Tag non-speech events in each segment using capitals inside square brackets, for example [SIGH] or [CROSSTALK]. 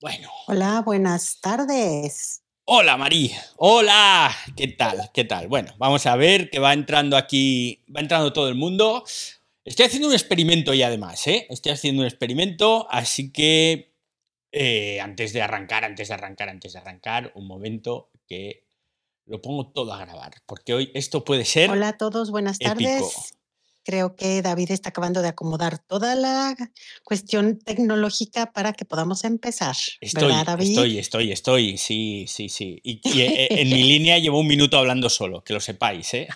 Bueno. Hola, buenas tardes. Hola, Marí. Hola. ¿Qué tal? ¿Qué tal? Bueno, vamos a ver que va entrando aquí, va entrando todo el mundo. Estoy haciendo un experimento y además, ¿eh? Estoy haciendo un experimento, así que eh, antes de arrancar, antes de arrancar, antes de arrancar, un momento que lo pongo todo a grabar, porque hoy esto puede ser. Hola a todos, buenas tardes. Creo que David está acabando de acomodar toda la cuestión tecnológica para que podamos empezar. Estoy, estoy, estoy, estoy, sí, sí, sí. Y, eh, en mi [LAUGHS] línea llevo un minuto hablando solo, que lo sepáis, ¿eh?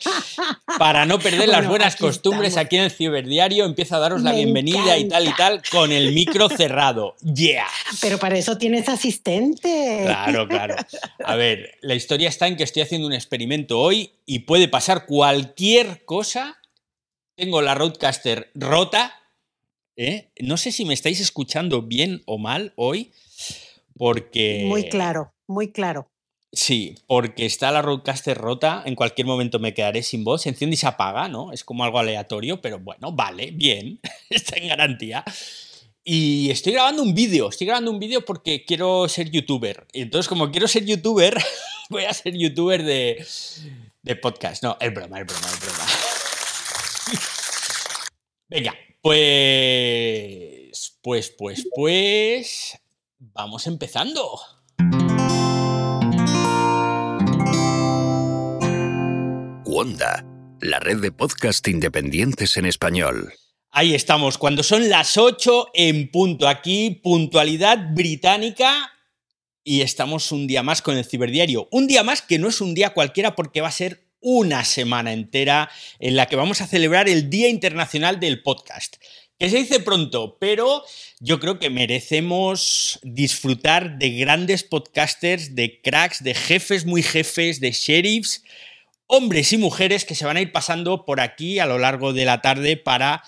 [LAUGHS] para no perder las buenas costumbres aquí en el Ciberdiario, empiezo a daros la bienvenida y tal y tal con el micro cerrado. ¡Yeah! Pero para eso tienes asistente. Claro, claro. A ver, la historia está en que estoy haciendo un experimento hoy y puede pasar cualquier cosa tengo la Roadcaster rota. ¿eh? No sé si me estáis escuchando bien o mal hoy, porque... Muy claro, muy claro. Sí, porque está la Roadcaster rota, en cualquier momento me quedaré sin voz, se enciende y se apaga, ¿no? Es como algo aleatorio, pero bueno, vale, bien, [LAUGHS] está en garantía. Y estoy grabando un vídeo, estoy grabando un vídeo porque quiero ser youtuber. Y entonces, como quiero ser youtuber, [LAUGHS] voy a ser youtuber de, de podcast. No, es broma, es broma, es broma. Venga, pues. Pues, pues, pues. Vamos empezando. Wanda, la red de podcast independientes en español. Ahí estamos, cuando son las 8 en punto. Aquí, puntualidad británica. Y estamos un día más con el Ciberdiario. Un día más que no es un día cualquiera porque va a ser una semana entera en la que vamos a celebrar el Día Internacional del Podcast. Que se dice pronto, pero yo creo que merecemos disfrutar de grandes podcasters, de cracks, de jefes muy jefes, de sheriffs, hombres y mujeres que se van a ir pasando por aquí a lo largo de la tarde para,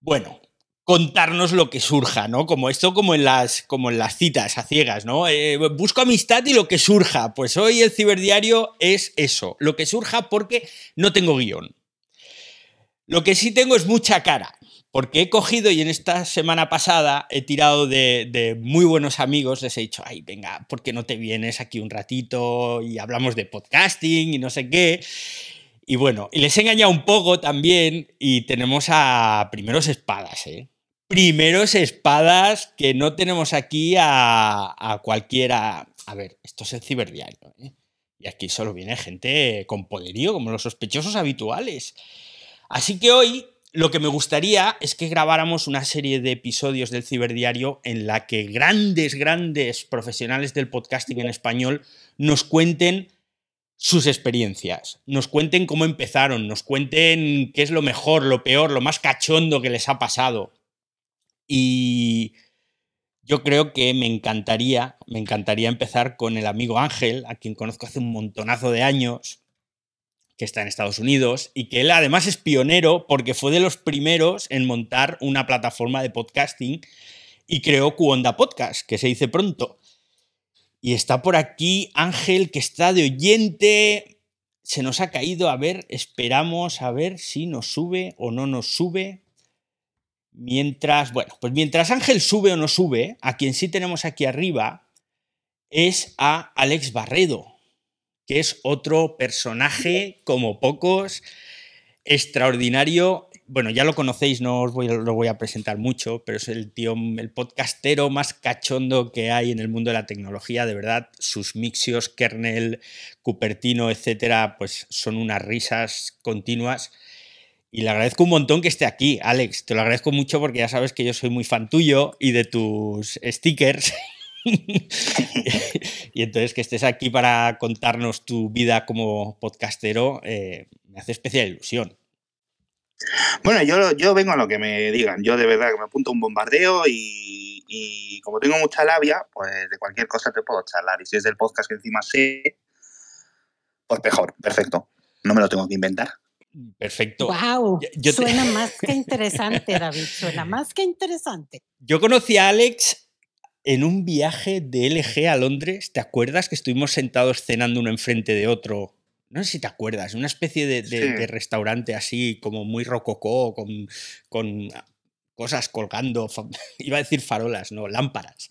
bueno, contarnos lo que surja, ¿no? Como esto, como en las, como en las citas a ciegas, ¿no? Eh, busco amistad y lo que surja. Pues hoy el ciberdiario es eso, lo que surja porque no tengo guion. Lo que sí tengo es mucha cara, porque he cogido y en esta semana pasada he tirado de, muy buenos amigos, les he dicho, ay, venga, ¿por qué no te vienes aquí un ratito y hablamos de podcasting y no sé qué? Y bueno, y les he engañado un poco también y tenemos a primeros espadas, ¿eh? Primeros espadas que no tenemos aquí a, cualquiera. A ver, esto es el ciberdiario. ¿eh? Y aquí solo viene gente con poderío, como los sospechosos habituales. Así que hoy lo que me gustaría es que grabáramos una serie de episodios del ciberdiario en la que grandes, grandes profesionales del podcasting en español nos cuenten sus experiencias, nos cuenten cómo empezaron, nos cuenten qué es lo mejor, lo peor, lo más cachondo que les ha pasado. Y yo creo que me encantaría, me encantaría empezar con el amigo Ángel, a quien conozco hace un montonazo de años, que está en Estados Unidos, y que él además es pionero porque fue de los primeros en montar una plataforma de podcasting y creó Cuonda Podcast, que se dice pronto. Y está por aquí Ángel, que está de oyente. Se nos ha caído, a ver, esperamos a ver si nos sube o no nos sube. Mientras, bueno, pues mientras Ángel sube o no sube, a quien sí tenemos aquí arriba es a Alex Barredo, que es otro personaje como pocos, extraordinario. Bueno, ya lo conocéis, no os voy, lo voy a presentar mucho, pero es el tío, el podcastero más cachondo que hay en el mundo de la tecnología, de verdad. Sus mixios, kernel, Cupertino, etcétera, pues son unas risas continuas. Y le agradezco un montón que esté aquí, Alex. Te lo agradezco mucho porque ya sabes que yo soy muy fan tuyo y de tus stickers. [LAUGHS] y entonces que estés aquí para contarnos tu vida como podcastero eh, me hace especial ilusión. Bueno, yo, yo vengo a lo que me digan. Yo de verdad que me apunto a un bombardeo y, y, como tengo mucha labia, pues de cualquier cosa te puedo charlar. Y si es del podcast que encima sé, pues mejor, perfecto. No me lo tengo que inventar. Perfecto. ¡Wow! suena [LAUGHS] más que interesante, David. Suena [LAUGHS] más que interesante. Yo conocí a Alex en un viaje de LG a Londres. ¿Te acuerdas que estuvimos sentados cenando uno enfrente de otro? No sé si te acuerdas, una especie de, restaurante así como muy rococó, con, con cosas colgando, [LAUGHS] iba a decir farolas, no, lámparas.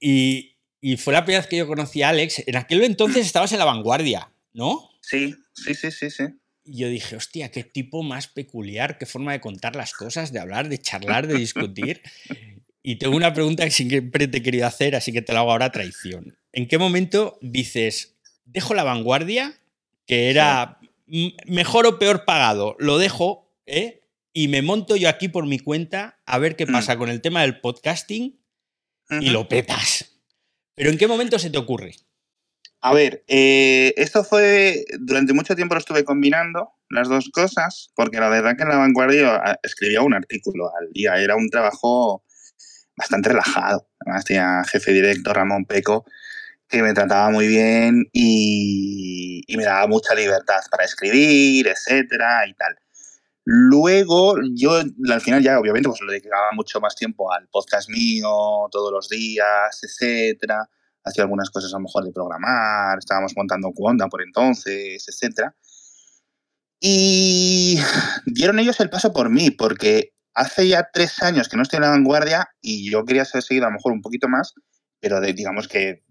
y, y fue la primera vez que yo conocí a Alex. En aquel entonces estabas en la vanguardia, ¿no? Sí, sí, sí, sí, sí. Y yo dije, hostia, qué tipo más peculiar, qué forma de contar las cosas, de hablar, de charlar, de discutir. [LAUGHS] Y tengo una pregunta que siempre te he querido hacer, así que te la hago ahora a traición. ¿En qué momento dices, dejo la vanguardia, que era mejor o peor pagado, lo dejo, ¿eh? Y me monto yo aquí por mi cuenta a ver qué mm. pasa con el tema del podcasting y lo petas. Pero ¿en qué momento se te ocurre? A ver, eh, esto fue, durante mucho tiempo lo estuve combinando, las dos cosas, porque la verdad que en la vanguardia ah, escribía un artículo al día, era un trabajo bastante relajado. Además tenía jefe directo Ramón Peco, que me trataba muy bien y, me daba mucha libertad para escribir, etcétera y tal. Luego, yo al final ya obviamente pues le dedicaba mucho más tiempo al podcast mío, todos los días, etcétera hacía algunas cosas a lo mejor de programar, estábamos montando Cuonda por entonces, etc. Y dieron ellos el paso por mí, porque hace ya tres años que no estoy en la vanguardia y yo quería ser seguido a lo mejor un poquito más, pero digamos que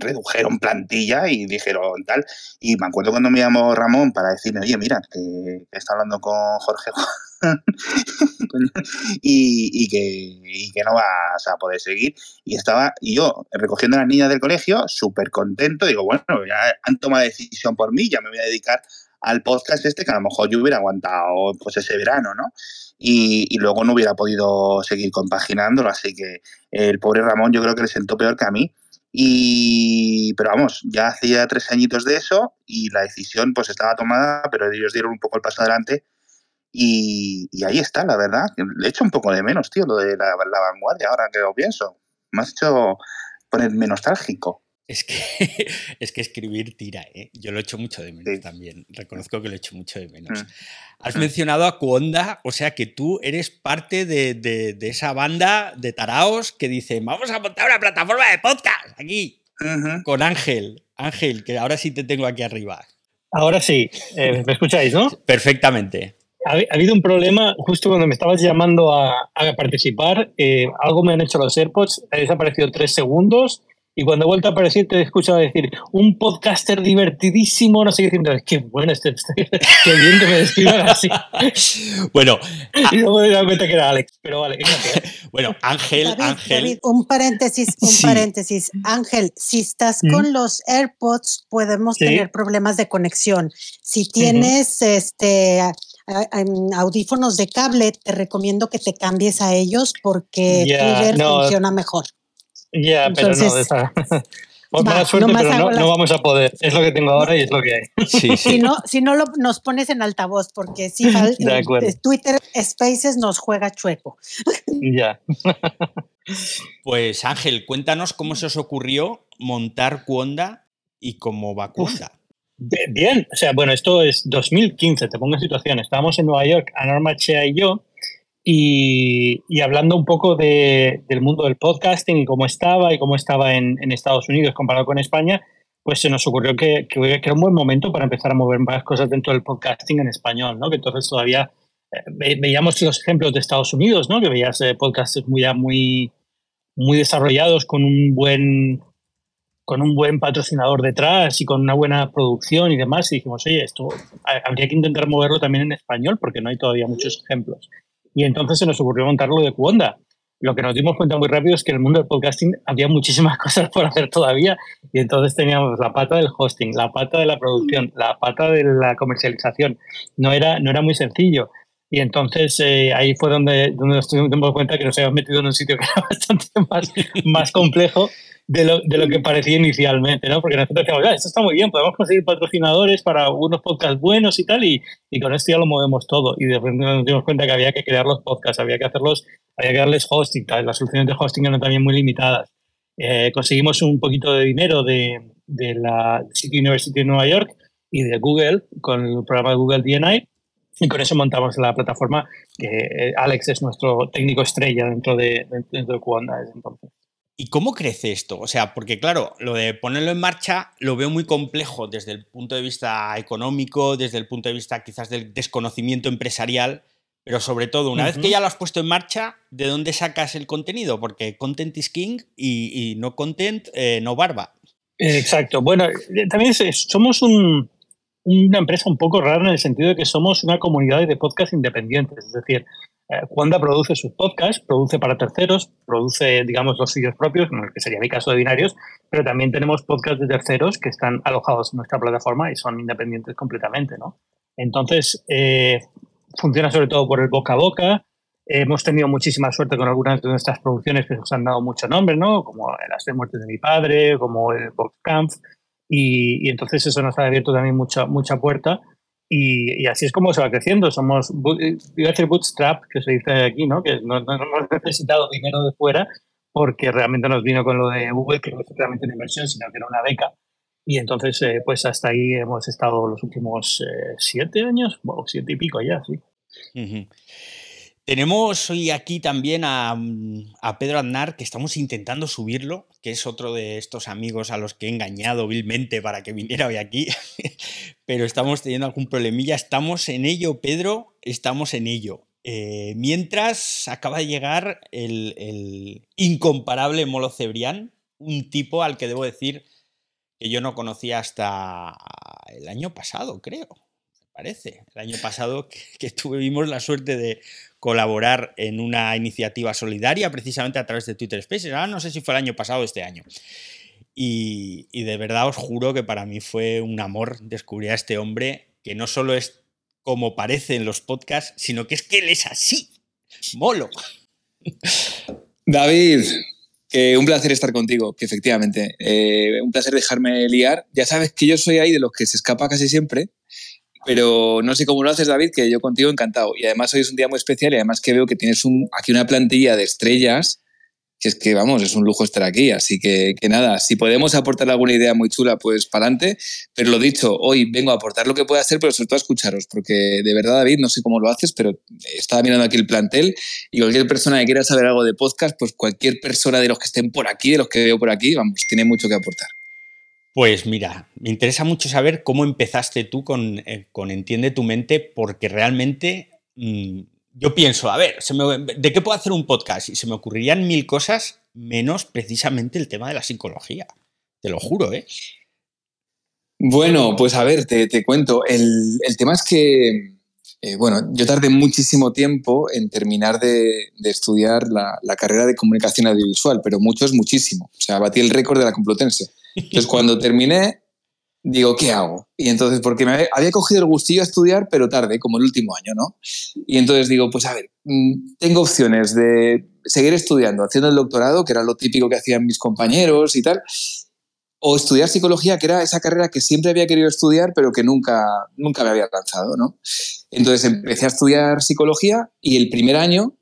redujeron plantilla y dijeron tal. Y me acuerdo cuando me llamó Ramón para decirme, oye, mira, que, está hablando con Jorge [LAUGHS] y, que, que, no vas a poder seguir. Y estaba y yo recogiendo a las niñas del colegio, súper contento. Digo, bueno, ya han tomado decisión por mí, ya me voy a dedicar al podcast este que a lo mejor yo hubiera aguantado pues ese verano, ¿no? Y, luego no hubiera podido seguir compaginándolo, así que el pobre Ramón yo creo que le sentó peor que a mí. Y, pero vamos, ya hacía tres añitos de eso y la decisión pues estaba tomada, pero ellos dieron un poco el paso adelante y, ahí está, la verdad. Le echo un poco de menos, tío, lo de la, vanguardia, ahora que lo pienso. Me has hecho ponerme nostálgico. Es que, [LAUGHS] es que escribir tira, ¿eh? Yo lo echo mucho de menos también. Reconozco que lo echo mucho de menos. Mm. Has mm. mencionado a Cuonda, o sea que tú eres parte de, esa banda de taraos que dicen, vamos a montar una plataforma de podcast aquí, con Ángel. Ángel, que ahora sí te tengo aquí arriba. Ahora sí, eh, [LAUGHS] ¿me escucháis, no? Perfectamente ha, habido un problema justo cuando me estabas llamando a, participar. Eh, algo me han hecho los AirPods, ha desaparecido tres segundos y cuando he vuelto a aparecer te he escuchado decir un podcaster divertidísimo, no sé qué decir, qué bueno este, [LAUGHS] qué bien que me describan así. [LAUGHS] bueno. Y luego me dado cuenta que era Alex, pero vale. [LAUGHS] bueno, Ángel, Ángel. un paréntesis, un paréntesis. Ángel, si estás con los AirPods podemos tener problemas de conexión. Si tienes este audífonos de cable, te recomiendo que te cambies a ellos porque yeah, funciona mejor. Ya, pero no, esa. [LAUGHS] suerte, pero no, vamos a poder. Es lo que tengo ahora y es lo que hay. [LAUGHS] Si no, si no lo, nos pones en altavoz, porque si [LAUGHS] Twitter Spaces nos juega chueco. Ya. Pues Ángel, cuéntanos cómo se os ocurrió montar Cuonda y cómo va Cuonda. Bien, o sea, bueno, esto es 2015, te pongo en situación. Estábamos en Nueva York, Anorma Chea y yo, y, hablando un poco del mundo del podcasting y cómo estaba y cómo estaba en, Estados Unidos comparado con España, pues se nos ocurrió que, que, era un buen momento para empezar a mover más cosas dentro del podcasting en español, ¿no? Que entonces todavía eh, veíamos los ejemplos de Estados Unidos, ¿no? Que veías eh, podcasts muy, muy, muy desarrollados con un buen con un buen patrocinador detrás y con una buena producción y demás, y dijimos, oye, esto habría que intentar moverlo también en español porque no hay todavía muchos ejemplos. Y entonces se nos ocurrió montarlo de Cuonda. Lo que nos dimos cuenta muy rápido es que en el mundo del podcasting había muchísimas [LAUGHS] cosas por hacer todavía y entonces teníamos la pata del hosting, la pata de la producción, la pata de la comercialización. No era, no era muy sencillo. Y entonces eh, ahí fue donde, donde nos dimos cuenta que nos habíamos metido en un sitio que era [LAUGHS] bastante más, más complejo de lo, de lo que parecía inicialmente, ¿no? Porque nosotros decíamos, ya, esto está muy bien, podemos conseguir patrocinadores para unos podcasts buenos y tal, y, y, con esto ya lo movemos todo. Y de repente nos dimos cuenta que había que crear los podcasts, había que hacerlos, había que darles hosting, tal. las soluciones de hosting eran también muy limitadas. Eh, conseguimos un poquito de dinero de, de la City University de Nueva York y de Google con el programa de Google DNI y con eso montamos la plataforma que eh, Alex es nuestro técnico estrella dentro de, dentro de Cuonda desde entonces. ¿Y cómo crece esto? O sea, porque claro, lo de ponerlo en marcha lo veo muy complejo desde el punto de vista económico, desde el punto de vista quizás del desconocimiento empresarial, Pero sobre todo, una vez que ya lo has puesto en marcha, ¿de dónde sacas el contenido? Porque content is king y, no content, eh, no barba. Exacto. Bueno, eh, también somos una empresa un poco rara en el sentido de que somos una comunidad de podcast independientes. Es decir, Eh, produce sus podcasts, produce para terceros, produce, digamos, los suyos propios, que sería mi caso de binarios, pero también tenemos podcasts de terceros que están alojados en nuestra plataforma y son independientes completamente, ¿no? Entonces, funciona sobre todo por el boca a boca. hemos tenido muchísima suerte con algunas de nuestras producciones que nos han dado mucho nombre, ¿no? Como Las de muertes de mi padre, como el Boxcamp. Y, y entonces eso nos ha abierto también mucha, mucha puerta. Y, y, así es como se va creciendo. Somos, iba a decir bootstrap, que se dice aquí, ¿no? Que no, no, hemos necesitado dinero de fuera porque realmente nos vino con lo de Google, que no es realmente una inversión, sino que era una beca. Y entonces, eh, pues hasta ahí hemos estado los últimos eh, siete años, o siete y pico ya, sí. Tenemos hoy aquí también a, a, Pedro Aznar, que estamos intentando subirlo, que es otro de estos amigos a los que he engañado vilmente para que viniera hoy aquí, [LAUGHS] pero estamos teniendo algún problemilla. Estamos en ello, Pedro, estamos en ello. Eh, mientras acaba de llegar el, el incomparable Molo Cebrián, un tipo al que debo decir que yo no conocía hasta el año pasado, creo, parece. El año pasado que, tuvimos la suerte de colaborar en una iniciativa solidaria precisamente a través de Twitter Spaces. Ahora no sé si fue el año pasado o este año. Y, de verdad os juro que para mí fue un amor descubrir a este hombre que no solo es como parece en los podcasts, sino que es que él es así. Molo. David, un placer estar contigo, que efectivamente. Eh, un placer dejarme liar. Ya sabes que yo soy ahí de los que se escapa casi siempre, pero no sé cómo lo haces, David, que yo contigo encantado. Y además hoy es un día muy especial y además que veo que tienes un, aquí una plantilla de estrellas que es que, vamos, es un lujo estar aquí. Así que, que nada, si podemos aportar alguna idea muy chula, pues para adelante. Pero lo dicho, hoy vengo a aportar lo que pueda hacer, pero sobre todo a escucharos, porque de verdad, David, no sé cómo lo haces, pero estaba mirando aquí el plantel y cualquier persona que quiera saber algo de podcast, pues cualquier persona de los que estén por aquí, de los que veo por aquí, vamos, tiene mucho que aportar. Pues mira, me interesa mucho saber cómo empezaste tú con, eh, Entiende tu mente, porque realmente... Mm, yo pienso, a ver, ¿de qué puedo hacer un podcast? Y se me ocurrirían mil cosas, menos precisamente el tema de la psicología. Te lo juro, ¿eh? Bueno, pues a ver, te, cuento. El, tema es que, eh, bueno, yo tardé muchísimo tiempo en terminar de, estudiar la, la, carrera de comunicación audiovisual, pero mucho es muchísimo. O sea, batí el récord de la Complutense. Entonces, cuando terminé, digo, ¿qué hago? Y entonces, porque me había, cogido el gustillo a estudiar, pero tarde, como el último año, ¿no? Y entonces digo, pues a ver, mm, tengo opciones de seguir estudiando, haciendo el doctorado, que era lo típico que hacían mis compañeros y tal, o estudiar psicología, que era esa carrera que siempre había querido estudiar, pero que nunca, nunca me había alcanzado, ¿no? Entonces empecé a estudiar psicología y el primer año,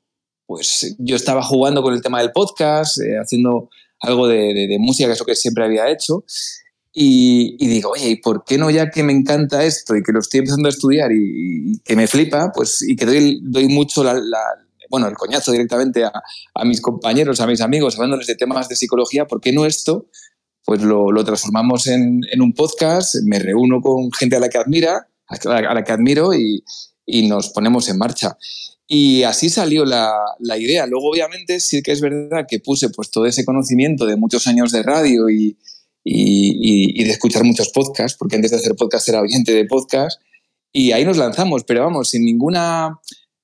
pues yo estaba jugando con el tema del podcast, eh, haciendo algo de, de, de música, que es lo que siempre había hecho, y, digo, oye, ¿y por qué no ya que me encanta esto y que lo estoy empezando a estudiar y, que me flipa, pues y que doy, doy mucho la, bueno, el coñazo directamente a, a, mis compañeros, a mis amigos, hablándoles de temas de psicología, ¿por qué no esto? Pues lo, lo transformamos en, en, un podcast, me reúno con gente a la que admira, a la, que admiro y, y, nos ponemos en marcha. Y así salió la, la, idea. Luego, obviamente, sí que es verdad que puse pues, todo ese conocimiento de muchos años de radio y, y, de escuchar muchos podcasts, porque antes de hacer podcast era oyente de podcast, y ahí nos lanzamos, pero vamos, sin ninguna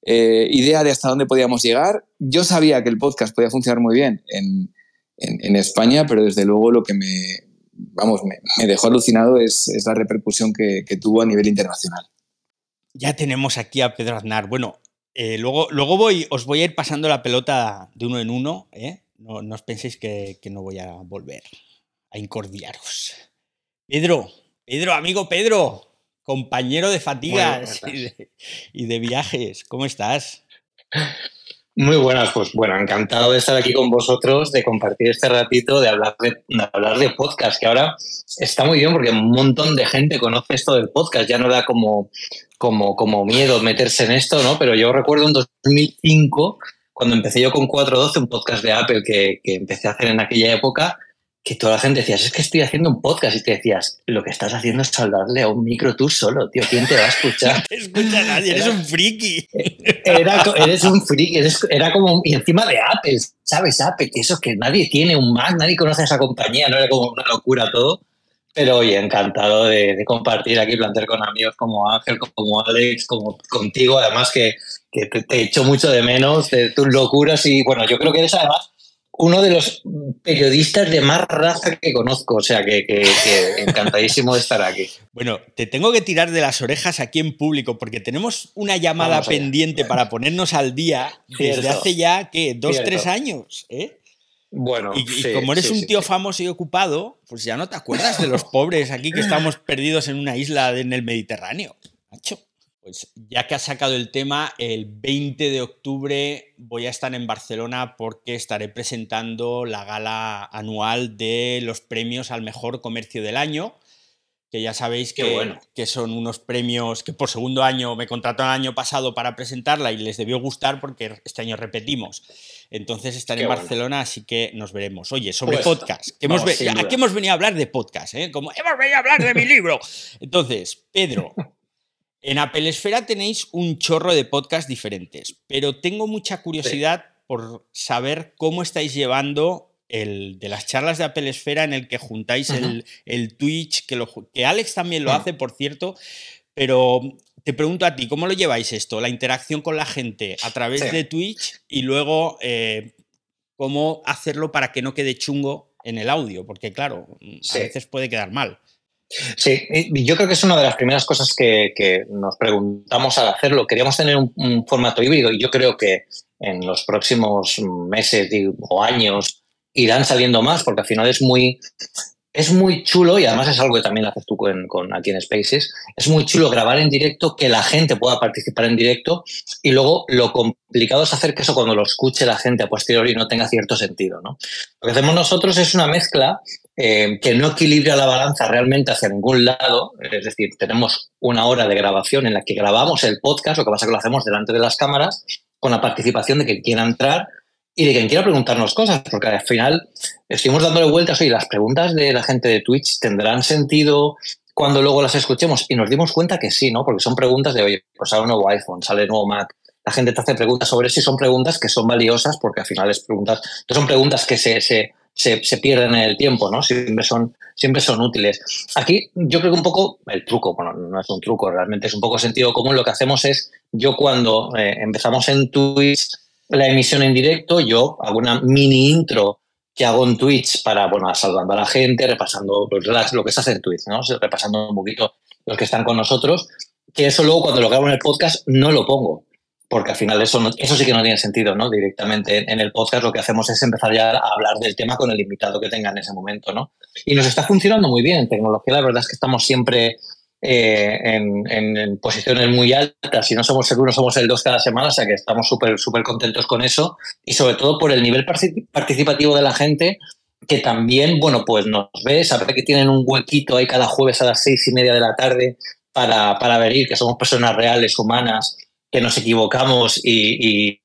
eh, idea de hasta dónde podíamos llegar. Yo sabía que el podcast podía funcionar muy bien en, en, España, pero desde luego lo que me, vamos, me, dejó alucinado es, es la repercusión que, que, tuvo a nivel internacional. Ya tenemos aquí a Pedro Aznar. Bueno, eh, luego, luego voy, os voy a ir pasando la pelota de uno en uno. ¿eh? No, no, os penséis que, que no voy a volver a incordiaros. Pedro, Pedro, amigo Pedro, compañero de fatigas [LAUGHS] y de, viajes, ¿cómo estás? Muy buenas, pues bueno, encantado de estar aquí con vosotros, de compartir este ratito, de hablar de, hablar de podcast, que ahora está muy bien porque un montón de gente conoce esto del podcast, ya no da como, como, como miedo meterse en esto, ¿no? Pero yo recuerdo en 2005, cuando empecé yo con 412, un podcast de Apple que, que empecé a hacer en aquella época, que toda la gente decía, es que estoy haciendo un podcast y te decías, lo que estás haciendo es hablarle a un micro tú solo, tío, ¿quién te va a escuchar? [LAUGHS] no te escucha nadie, eres un friki. [LAUGHS] Era, eres un friki, era como, y encima de Apple, ¿sabes? Apple, que eso que nadie tiene un Mac, nadie conoce a esa compañía, no era como una locura todo. Pero oye, encantado de, compartir aquí, plantear con amigos como Ángel, como Alex, como contigo, además que, que te, te echo mucho de menos de tus locuras y bueno, yo creo que eres además uno de los periodistas de más raza que conozco, o sea que, encantadísimo de estar aquí. Bueno, te tengo que tirar de las orejas aquí en público porque tenemos una llamada pendiente para ponernos al día desde hace ya, ¿qué? Dos, tres años, ¿eh? Bueno, y, como eres un tío famoso y ocupado, pues ya no te acuerdas de los pobres aquí que estamos perdidos en una isla en el Mediterráneo, macho. Pues ya que has sacado el tema, el 20 de octubre voy a estar en Barcelona porque estaré presentando la gala anual de los premios al mejor comercio del año, que ya sabéis que, que son unos premios que por segundo año me contrataron el año pasado para presentarla y les debió gustar porque este año repetimos. Entonces estaré en Barcelona, así que nos veremos. Oye, sobre pues, podcast, aquí hemos venido a hablar de podcast, ¿eh? como hemos venido a hablar de mi libro. [LAUGHS] Entonces, Pedro, En Apple Esfera tenéis un chorro de podcasts diferentes, pero tengo mucha curiosidad por saber cómo estáis llevando el de las charlas de Apple Esfera en el que juntáis el, Twitch, que, lo, que Alex también lo mm. hace, por cierto, pero te pregunto a ti, ¿cómo lo lleváis esto? La interacción con la gente a través de Twitch y luego eh, cómo hacerlo para que no quede chungo en el audio, porque claro, a veces puede quedar mal. Sí, yo creo que es una de las primeras cosas que, nos preguntamos al hacerlo. Queríamos tener un, formato híbrido y yo creo que en los próximos meses o años irán saliendo más porque al final es muy, es muy chulo y además es algo que también haces tú con, aquí en Spaces. Es muy chulo grabar en directo, que la gente pueda participar en directo y luego lo complicado es hacer que eso cuando lo escuche la gente a posteriori no tenga cierto sentido. ¿no? Lo que hacemos nosotros es una mezcla eh, que no equilibra la balanza realmente hacia ningún lado. Es decir, tenemos una hora de grabación en la que grabamos el podcast, lo que pasa es que lo hacemos delante de las cámaras, con la participación de quien quiera entrar y de quien quiera preguntarnos cosas, porque al final estuvimos dándole vueltas y las preguntas de la gente de Twitch tendrán sentido cuando luego las escuchemos y nos dimos cuenta que sí, ¿no? Porque son preguntas de, oye, pues sale un nuevo iPhone, sale un nuevo Mac. La gente te hace preguntas sobre y son preguntas que son valiosas porque al final es preguntas, son preguntas que se, se se, pierden en el tiempo, ¿no? Siempre son, siempre son útiles. Aquí yo creo que un poco el truco, bueno, no es un truco, realmente es un poco sentido común. Lo que hacemos es, yo cuando eh, empezamos en Twitch la emisión en directo, yo hago una mini intro que hago en Twitch para, bueno, saludando a la gente, repasando pues, lo que se hace en Twitch, ¿no? Repasando un poquito los que están con nosotros, que eso luego cuando lo grabo en el podcast no lo pongo porque al final eso, eso sí que no tiene sentido, ¿no? Directamente en el podcast lo que hacemos es empezar ya a hablar del tema con el invitado que tenga en ese momento, ¿no? Y nos está funcionando muy bien en tecnología, la verdad es que estamos siempre eh, en, posiciones muy altas, si no somos el uno, somos el dos cada semana, o sea que estamos súper súper contentos con eso y sobre todo por el nivel participativo de la gente que también, bueno, pues nos ve, sabe que tienen un huequito ahí cada jueves a las seis y media de la tarde para, para venir, que somos personas reales, humanas, que nos equivocamos y,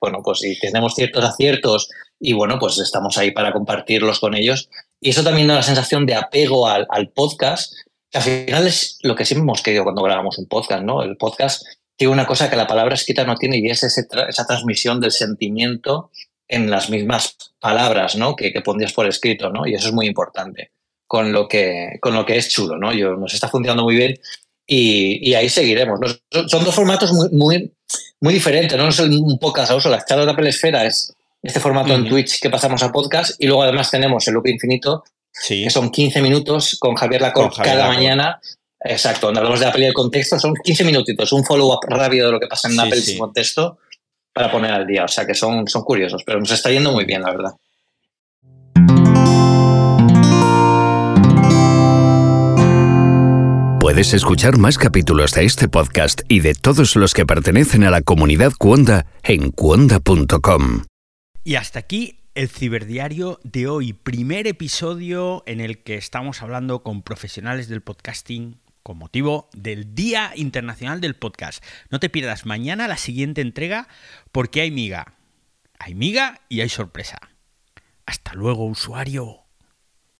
bueno, pues si tenemos ciertos aciertos y bueno, pues estamos ahí para compartirlos con ellos. Y eso también da la sensación de apego al, podcast, que al final es lo que siempre hemos querido cuando grabamos un podcast, ¿no? El podcast tiene una cosa que la palabra escrita no tiene y es esa transmisión del sentimiento en las mismas palabras, ¿no? Que, que pondrías por escrito, ¿no? Y eso es muy importante con lo que, con lo que es chulo, ¿no? Yo, nos está funcionando muy bien y, ahí seguiremos. Son dos formatos muy, muy, muy diferentes, no es un podcast a uso. La charla de Apple Esfera es este formato en Twitch que pasamos a podcast y luego además tenemos el Loop Infinito, que son 15 minutos con Javier Lacor cada mañana. Exacto, donde hablamos de Apple y el contexto, son 15 minutitos, un follow-up rápido de lo que pasa en Apple sin contexto para poner al día. O sea que son, son curiosos, pero nos está yendo muy bien, la verdad. Puedes escuchar más capítulos de este podcast y de todos los que pertenecen a la comunidad Cuonda en cuonda.com. Y hasta aquí el ciberdiario de hoy, primer episodio en el que estamos hablando con profesionales del podcasting con motivo del Día Internacional del Podcast. No te pierdas mañana la siguiente entrega porque hay miga. Hay miga y hay sorpresa. Hasta luego, usuario.